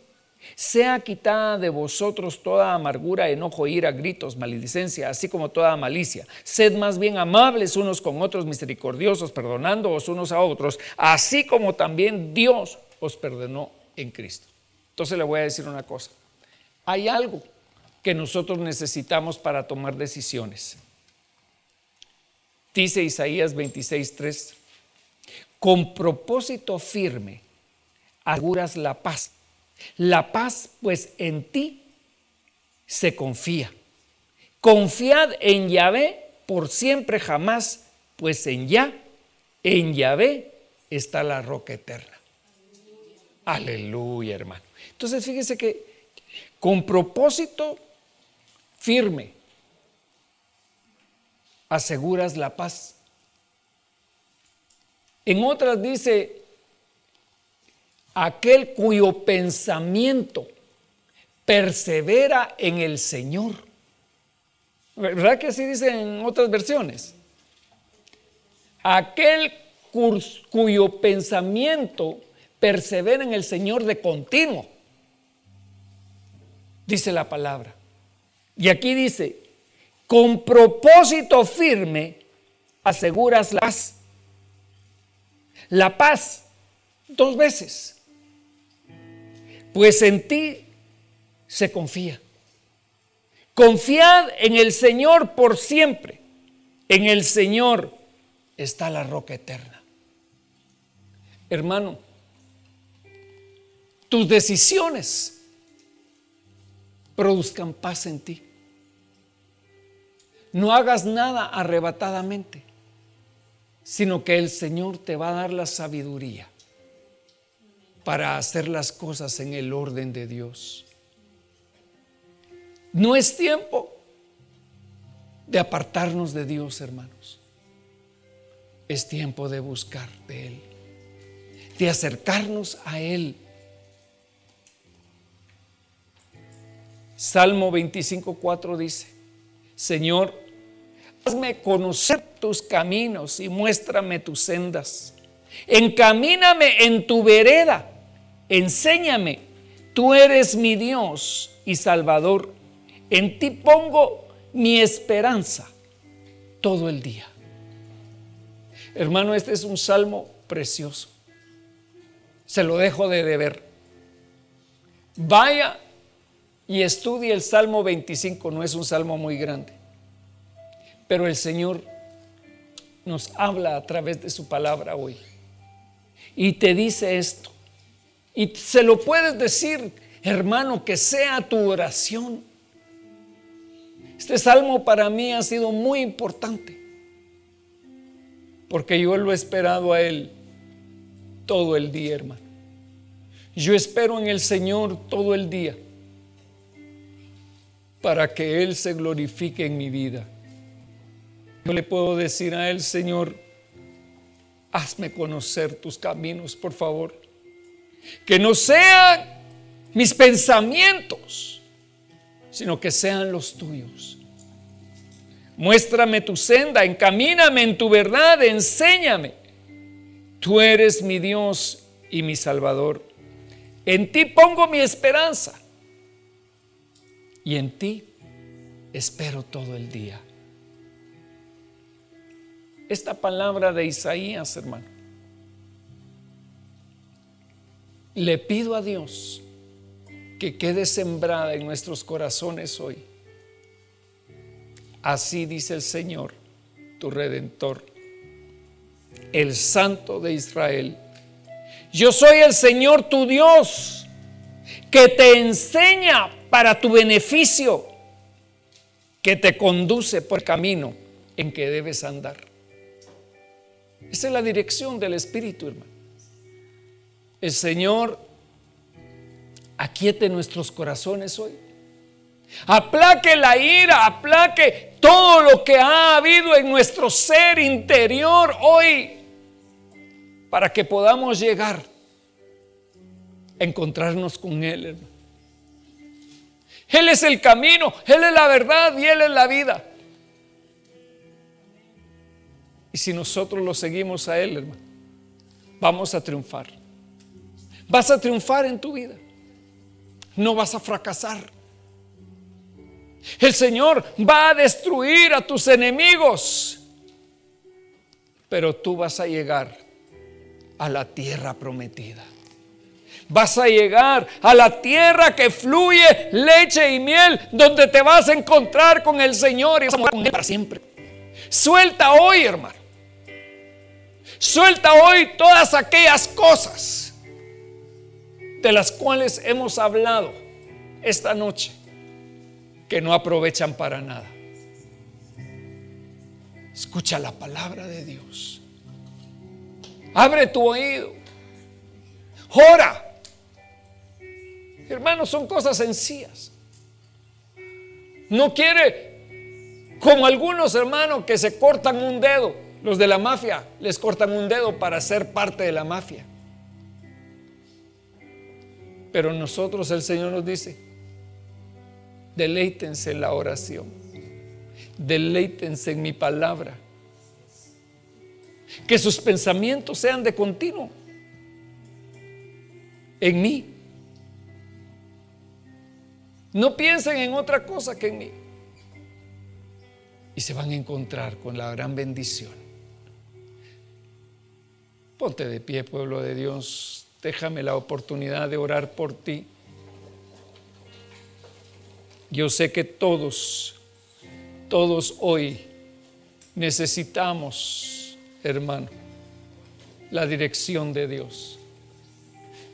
S2: Sea quitada de vosotros toda amargura, enojo, ira, gritos, maledicencia, así como toda malicia. Sed más bien amables unos con otros, misericordiosos, perdonándoos unos a otros, así como también Dios os perdonó en Cristo. Entonces le voy a decir una cosa. Hay algo que nosotros necesitamos para tomar decisiones. Dice Isaías 26:3, con propósito firme aseguras la paz. La paz pues en ti se confía. Confiad en Yahvé por siempre jamás, pues en Yah, en Yahvé está la roca eterna. Aleluya, hermano. Entonces fíjese que con propósito firme aseguras la paz. En otras dice, aquel cuyo pensamiento persevera en el Señor. ¿Verdad que así dice en otras versiones? Aquel cuyo pensamiento persevera en el Señor de continuo, dice la palabra. Y aquí dice, con propósito firme aseguras la paz. La paz dos veces. Pues en ti se confía. Confiad en el Señor por siempre. En el Señor está la roca eterna. Hermano, tus decisiones produzcan paz en ti. No hagas nada arrebatadamente, sino que el Señor te va a dar la sabiduría para hacer las cosas en el orden de Dios. No es tiempo de apartarnos de Dios, hermanos. Es tiempo de buscar de Él, de acercarnos a Él. Salmo 25.4 dice, Señor, hazme conocer tus caminos y muéstrame tus sendas. Encamíname en tu vereda, enséñame, tú eres mi Dios y Salvador. En ti pongo mi esperanza todo el día. Hermano, este es un salmo precioso. Se lo dejo de deber. Vaya y estudie el Salmo 25. No es un salmo muy grande. Pero el Señor nos habla a través de su palabra hoy. Y te dice esto. Y se lo puedes decir, hermano, que sea tu oración. Este salmo para mí ha sido muy importante porque yo lo he esperado a Él todo el día, hermano. Yo espero en el Señor todo el día para que Él se glorifique en mi vida. Yo le puedo decir a Él, Señor, hazme conocer tus caminos, por favor. Que no sean mis pensamientos, sino que sean los tuyos. Muéstrame tu senda, encamíname en tu verdad, enséñame. Tú eres mi Dios y mi Salvador. En ti pongo mi esperanza y en ti espero todo el día. Esta palabra de Isaías, hermano, le pido a Dios que quede sembrada en nuestros corazones hoy Así dice el Señor, tu redentor, el Santo de Israel. Yo soy el Señor tu Dios, que te enseña para tu beneficio, que te conduce por el camino en que debes andar. Esa es la dirección del Espíritu, hermano. El Señor aquiete nuestros corazones hoy. Aplaque la ira, aplaque todo lo que ha habido en nuestro ser interior hoy para que podamos llegar a encontrarnos con Él. Él es el camino, Él es la verdad y Él es la vida. Y si nosotros lo seguimos a Él, hermano, vamos a triunfar. Vas a triunfar en tu vida. No vas a fracasar. El Señor va a destruir a tus enemigos. Pero tú vas a llegar a la tierra prometida. Vas a llegar a la tierra que fluye leche y miel, donde te vas a encontrar con el Señor y vas a morar con Él para siempre. Suelta hoy, hermano. Suelta hoy todas aquellas cosas de las cuales hemos hablado esta noche que no aprovechan para nada. Escucha la palabra de Dios. Abre tu oído. Ora. Hermanos, son cosas sencillas. No quiere, como algunos hermanos que se cortan un dedo, los de la mafia les cortan un dedo para ser parte de la mafia. Pero nosotros el Señor nos dice, Deleítense en la oración. Deleítense en mi palabra. Que sus pensamientos sean de continuo en mí. No piensen en otra cosa que en mí. Y se van a encontrar con la gran bendición. Ponte de pie, pueblo de Dios. Déjame la oportunidad de orar por ti. Yo sé que todos, todos hoy necesitamos, hermano, la dirección de Dios.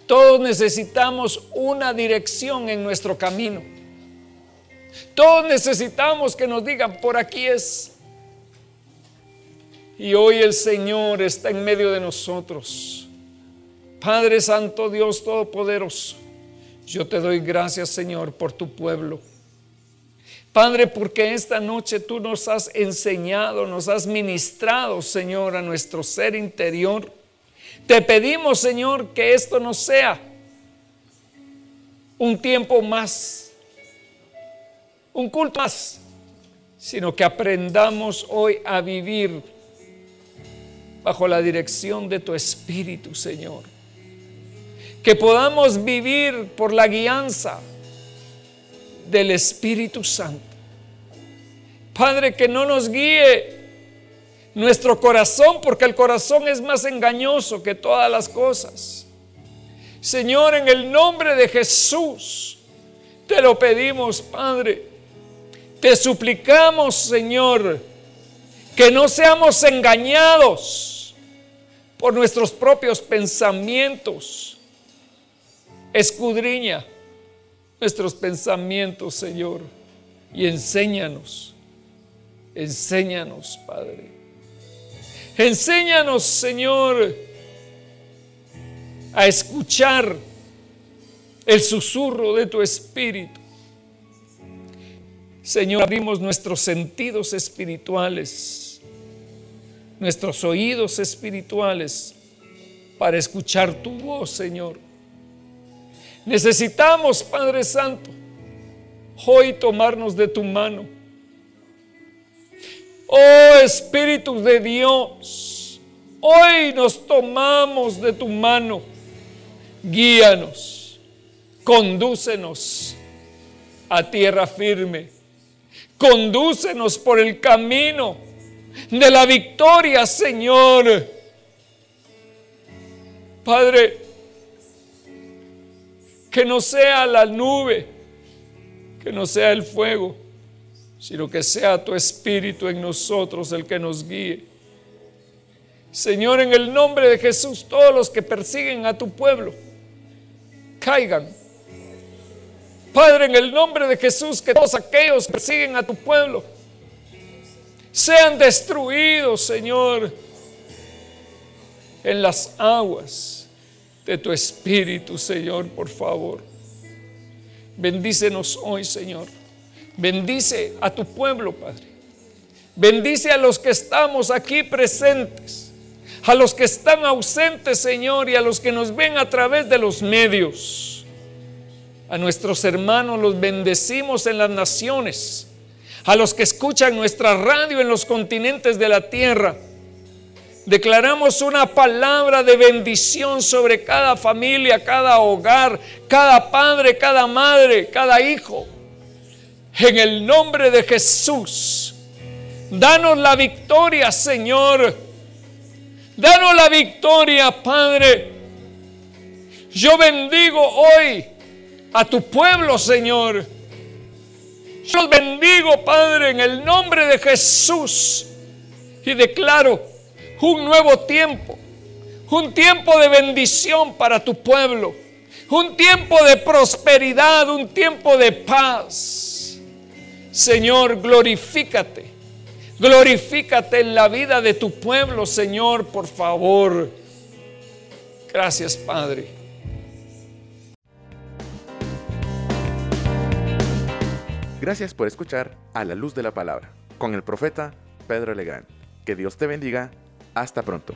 S2: Todos necesitamos una dirección en nuestro camino. Todos necesitamos que nos digan, por aquí es. Y hoy el Señor está en medio de nosotros. Padre Santo, Dios Todopoderoso, yo te doy gracias, Señor, por tu pueblo. Padre, porque esta noche tú nos has enseñado, nos has ministrado, Señor, a nuestro ser interior. Te pedimos, Señor, que esto no sea un tiempo más, un culto más, sino que aprendamos hoy a vivir bajo la dirección de tu Espíritu, Señor. Que podamos vivir por la guianza del Espíritu Santo. Padre, que no nos guíe nuestro corazón, porque el corazón es más engañoso que todas las cosas. Señor, en el nombre de Jesús, te lo pedimos, Padre. Te suplicamos, Señor, que no seamos engañados por nuestros propios pensamientos. Escudriña nuestros pensamientos, Señor, y enséñanos, enséñanos, Padre. Enséñanos, Señor, a escuchar el susurro de tu espíritu. Señor, abrimos nuestros sentidos espirituales, nuestros oídos espirituales para escuchar tu voz, Señor. Necesitamos, Padre Santo, hoy tomarnos de tu mano. Oh Espíritu de Dios, hoy nos tomamos de tu mano. Guíanos, condúcenos a tierra firme. Condúcenos por el camino de la victoria, Señor. Padre, que no sea la nube, que no sea el fuego, sino que sea tu Espíritu en nosotros el que nos guíe. Señor, en el nombre de Jesús, todos los que persiguen a tu pueblo, caigan. Padre, en el nombre de Jesús, que todos aquellos que persiguen a tu pueblo sean destruidos, Señor, en las aguas de tu Espíritu, Señor, por favor. Bendícenos hoy, Señor. Bendice a tu pueblo, Padre. Bendice a los que estamos aquí presentes, a los que están ausentes, Señor, y a los que nos ven a través de los medios. A nuestros hermanos los bendecimos en las naciones, a los que escuchan nuestra radio en los continentes de la tierra Declaramos una palabra de bendición sobre cada familia, cada hogar, cada padre, cada madre, cada hijo. En el nombre de Jesús, danos la victoria, Señor. Danos la victoria, Padre. Yo bendigo hoy a tu pueblo, Señor. Yo bendigo, Padre, en el nombre de Jesús. Y declaro un nuevo tiempo, un tiempo de bendición para tu pueblo, un tiempo de prosperidad, un tiempo de paz. Señor, glorifícate, glorifícate en la vida de tu pueblo, Señor, por favor. Gracias, Padre.
S1: Gracias por escuchar A la Luz de la Palabra con el profeta Pedro Legrand. Que Dios te bendiga hasta pronto.